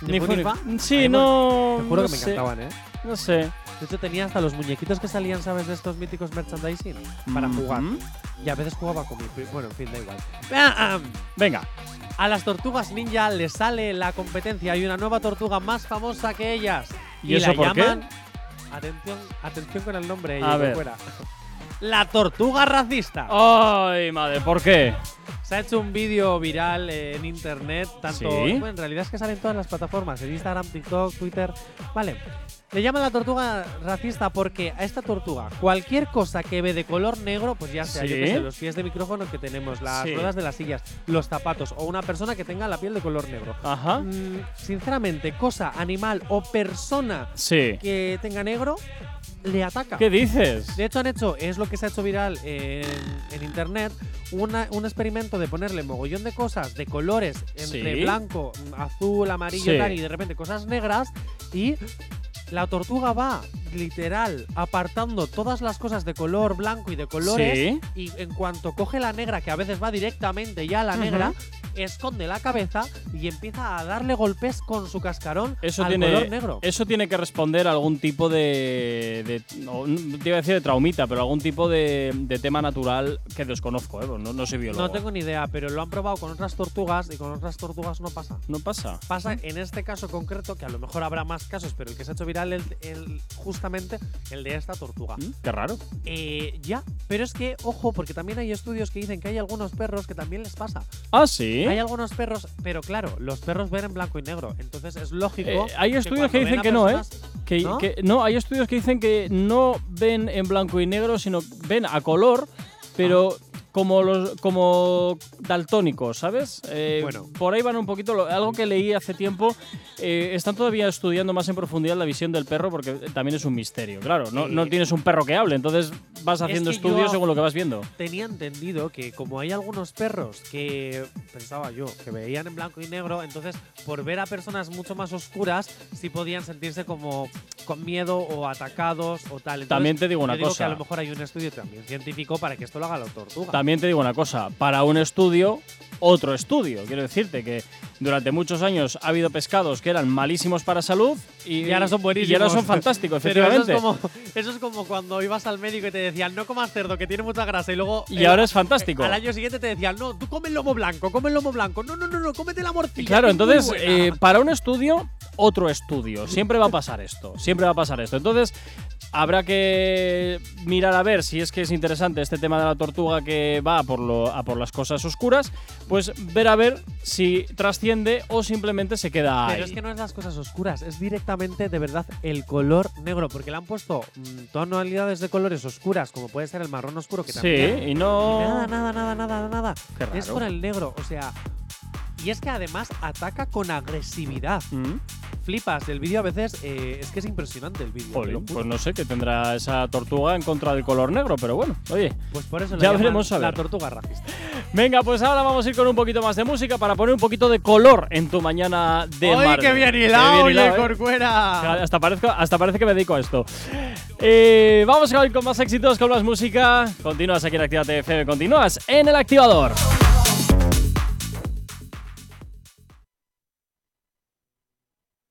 ¿Ni fu ni fa? Sí, no. Te juro no que me encantaban, ¿eh? No sé. De hecho, tenía hasta los muñequitos que salían, ¿sabes? De estos míticos merchandising para jugar. Y a veces jugaba con mi Bueno, en fin, da igual. Ah, Venga. A las tortugas ninja les sale la competencia. Hay una nueva tortuga más famosa que ellas. ¿Y eso la por qué? llaman. Atención, atención con el nombre. A ver. Fuera. La tortuga racista. Ay, madre, ¿por qué? Se ha hecho un vídeo viral en internet, tanto ¿Sí? bueno, en realidad es que salen todas las plataformas, en Instagram, TikTok, Twitter. Vale. Le llaman la tortuga racista porque a esta tortuga cualquier cosa que ve de color negro, pues ya sea yo que ¿Sí? sé, los pies de micrófono que tenemos, las Sí. ruedas de las sillas, los zapatos o una persona que tenga la piel de color negro. Ajá. Mm, sinceramente, cosa, animal o persona Sí. que tenga negro le ataca. ¿Qué dices? De hecho, han hecho, es lo que se ha hecho viral en, en internet, una- un experimento de ponerle mogollón de cosas de colores entre Sí. blanco, mm, azul, amarillo Sí. tal, y de repente cosas negras, y la tortuga va literal apartando todas las cosas de color blanco y de colores, Sí. y en cuanto coge la negra, que a veces va directamente ya a la negra, esconde la cabeza y empieza a darle golpes con su cascarón Eso al tiene, color negro. eso tiene que responder a algún tipo de. de no, no te iba a decir de traumita, pero algún tipo de, de tema natural que desconozco, ¿eh? No, no soy biólogo. No tengo ni idea, pero lo han probado con otras tortugas y con otras tortugas no pasa. No pasa. Pasa en este caso concreto, que a lo mejor habrá más casos, pero el que se ha hecho viral justamente el de esta tortuga. Mm, Qué raro. Eh, ya, pero es que, ojo, porque también hay estudios que dicen que hay algunos perros que también les pasa. Ah, sí. Hay algunos perros, pero claro, los perros ven en blanco y negro, entonces es lógico. Eh, hay estudios que dicen que no, ¿eh? Que ¿No? que- ¿no? hay estudios que dicen que no ven en blanco y negro, sino ven a color, pero como los como daltónicos, ¿sabes? Eh, Bueno. Por ahí van un poquito. lo- algo que leí hace tiempo. eh, están todavía estudiando más en profundidad la visión del perro porque también es un misterio. Claro, no, no tienes un perro que hable, entonces vas haciendo que yo- estudios según lo que vas viendo. tenía entendido que como hay algunos perros que pensaba yo que veían en blanco y negro, entonces por ver a personas mucho más oscuras sí podían sentirse como con miedo o atacados o tal. Entonces, También te digo una yo digo cosa. que a lo mejor hay un estudio también científico para que esto lo haga la tortuga. También te digo una cosa, para un estudio, otro estudio. Quiero decirte que durante muchos años ha habido pescados que eran malísimos para salud y, y ahora son buenísimos. Y ahora son fantásticos, Pero eso efectivamente. es, como, eso es como cuando ibas al médico y te decían no comas cerdo que tiene mucha grasa y luego Y ahora es fantástico. Al año siguiente te decían no, tú come el lomo blanco, come el lomo blanco. No, no, no, no, cómete la morcilla. Claro, entonces, buena". eh, para un estudio, otro estudio. Siempre va a pasar esto. Siempre va a pasar esto. Entonces, habrá que mirar a ver si es que es interesante este tema de la tortuga que va a por, lo, a por las cosas oscuras. Pues ver a ver si trasciende o simplemente se queda ahí. Pero es que no es las cosas oscuras, es directamente de verdad el color negro, porque le han puesto mm, tonalidades de colores oscuras, como puede ser el marrón oscuro, que sí, también. y Y no. Nada, nada, nada, nada, nada. Qué Es raro. por el negro, o sea. Y es que además ataca con agresividad. Mm. Flipas, el vídeo a veces eh, es que es impresionante el vídeo. pues no sé qué tendrá esa tortuga en contra del color negro, pero bueno, oye. Pues por eso Ya veremos a la ver. tortuga racista. Venga, pues ahora vamos a ir con un poquito más de música para poner un poquito de color en tu mañana de ¡Oye, qué bien Qué hilado, bien oye, ¿eh? Corcuera! Hasta, parezco- hasta parece que me dedico a esto. Eh, vamos a ir con más éxitos, con más música. Continúas aquí en Actívate FM, continúas en el activador.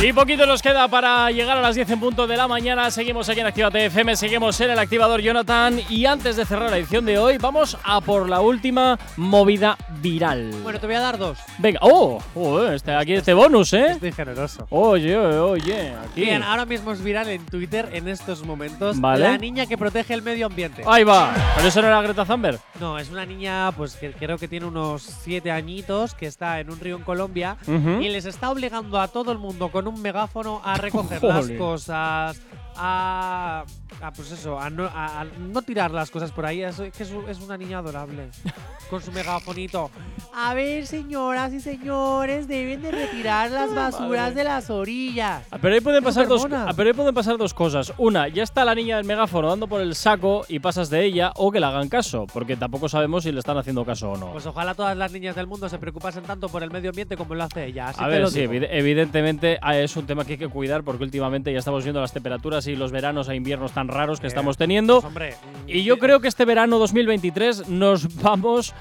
Y poquito nos queda para llegar a las 10 en punto de la mañana. Seguimos aquí en Actívate FM, seguimos en el activador Jonathan. Y antes de cerrar la edición de hoy, vamos a por la última movida viral. Bueno, te voy a dar dos. Venga, oh, oh, este, aquí este bonus, ¿eh? Estoy generoso. Oye, oye, aquí. Bien, ahora mismo es viral en Twitter en estos momentos Vale. la niña que protege el medio ambiente. Ahí va. ¿Pero eso no era Greta Thunberg? No, es una niña, pues que creo que tiene unos siete añitos, que está en un río en Colombia y les está obligando a todo el mundo con un megáfono a recoger las cosas, a, a, pues eso, a no, a- a no tirar las cosas por ahí. Es, que es, un- es una niña adorable con su megafonito. A ver, señoras y señores, deben de retirar las basuras de las orillas. Ah, Pero ahí pueden pasar dos, ah, pero ahí pueden pasar dos cosas. Una, ya está la niña del megáfono dando por el saco y pasas de ella, o que le hagan caso, porque tampoco sabemos si le están haciendo caso o no. Pues ojalá todas las niñas del mundo se preocupasen tanto por el medio ambiente como lo hace ella. Así a te ver, lo sí, evidentemente ah, es un tema que hay que cuidar porque últimamente ya estamos viendo las temperaturas y los veranos e inviernos tan raros que Eh, estamos teniendo. Pues, hombre, Y yo creo que este verano 2023 nos vamos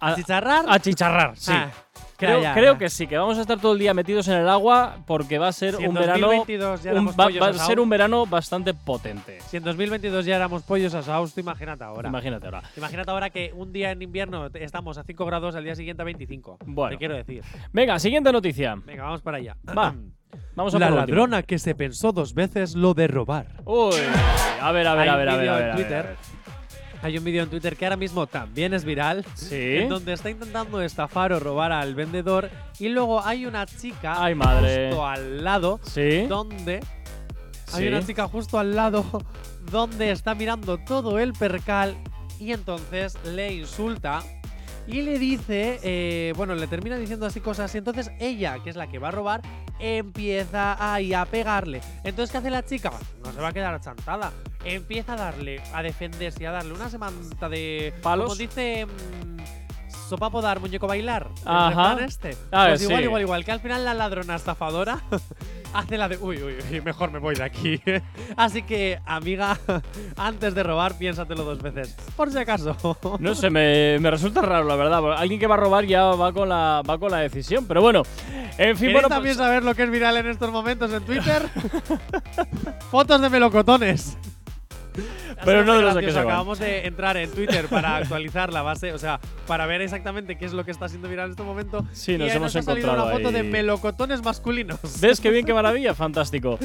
a, ¿Chicharrar? a chicharrar, sí. Ah, creo ya, ya, creo ya. que sí, que vamos a estar todo el día metidos en el agua porque va a ser Si un verano 2022 ya un- éramos va, a ser un verano bastante potente. Si en 2022 ya éramos pollos asados, tú imagínate ahora. Imagínate ahora. Imagínate ahora que un día en invierno estamos a 5 grados, al día siguiente a 25. Bueno. Te quiero decir. Venga, siguiente noticia. Venga, vamos para allá. Va. Vamos a La ladrona que se pensó dos veces lo de robar. Uy, a ver, a ver, Hay a un ver, a ver, vídeo a en ver, a ver, Twitter. a ver. Hay un vídeo en Twitter que ahora mismo también es viral. Sí. En donde está intentando estafar o robar al vendedor. Y luego hay una chica Ay, madre. justo al lado Sí. donde hay una chica justo al lado donde está mirando todo el percal y entonces le insulta y le dice, eh, bueno, le termina diciendo así cosas y entonces ella, que es la que va a robar, empieza ahí a pegarle. Entonces, ¿qué hace la chica? No se va a quedar chantada. Empieza a darle, a defenderse y a darle una semanta de... ¿Palos? Como dice... mm, Sopapo dar, muñeco bailar. Ajá. este. Ah, pues igual, sí. igual, igual. Que al final la ladrona estafadora hace la de. Uy, uy, uy, mejor me voy de aquí. Así que, amiga, antes de robar, piénsatelo dos veces. Por si acaso. No sé, me, me resulta raro, la verdad. Alguien que va a robar ya va con la, va con la decisión. Pero bueno, en fin, ¿Queréis bueno, también pues- saber lo que es viral en estos momentos en Twitter? Fotos de melocotones. Ha Pero no de los que se. Acabamos de entrar en Twitter para actualizar la base, o sea, para ver exactamente qué es lo que está siendo viral en este momento. Sí, y nos hemos ha salido encontrado una foto de melocotones masculinos. ¿Ves qué bien, qué maravilla? Fantástico.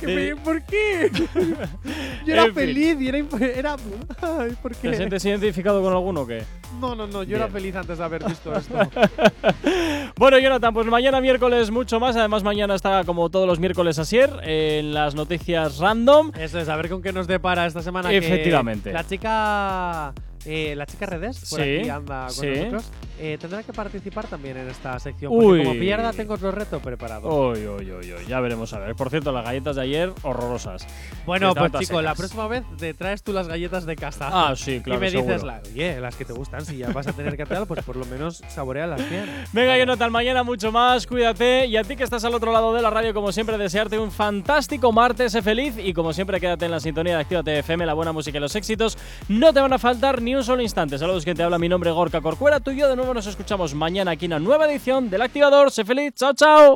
Que Eh, me- ¿Por qué? Yo era En fin. feliz y era, era. Ay, ¿por ¿Te qué? sientes identificado con alguno o qué? No, no, no, yo era feliz antes de haber visto esto. Bueno, Jonathan, pues mañana miércoles mucho más. Además, mañana está como todos los miércoles Asier en las noticias random. Eso es, a ver con qué nos depara esta semana. Efectivamente. la chica. Eh, la chica Redes, por Sí, aquí anda con sí. nosotros, eh, tendrá que participar también en esta sección. Porque Uy. como pierda, tengo otro reto preparado. Uy, uy, uy, uy, ya veremos a ver. Por cierto, las galletas de ayer, horrorosas. bueno, pues chico, la próxima vez te traes tú las galletas de casa. Ah, sí, claro, Y me dices, la, oye, las que te gustan, si ya vas a tener que hacerlo, pues por lo menos saborealas bien. Venga, Vale. Jonathan, mañana mucho más, cuídate. Y a ti que estás al otro lado de la radio, como siempre, desearte un fantástico martes, sé feliz. Y como siempre, quédate en la sintonía de Actívate FM, la buena música y los éxitos. No te van a faltar ni un solo instante. Saludos que te habla mi nombre, Gorka Corcuera. Tú y yo de nuevo nos escuchamos mañana aquí en una nueva edición del Activador. Sé feliz, chao, chao.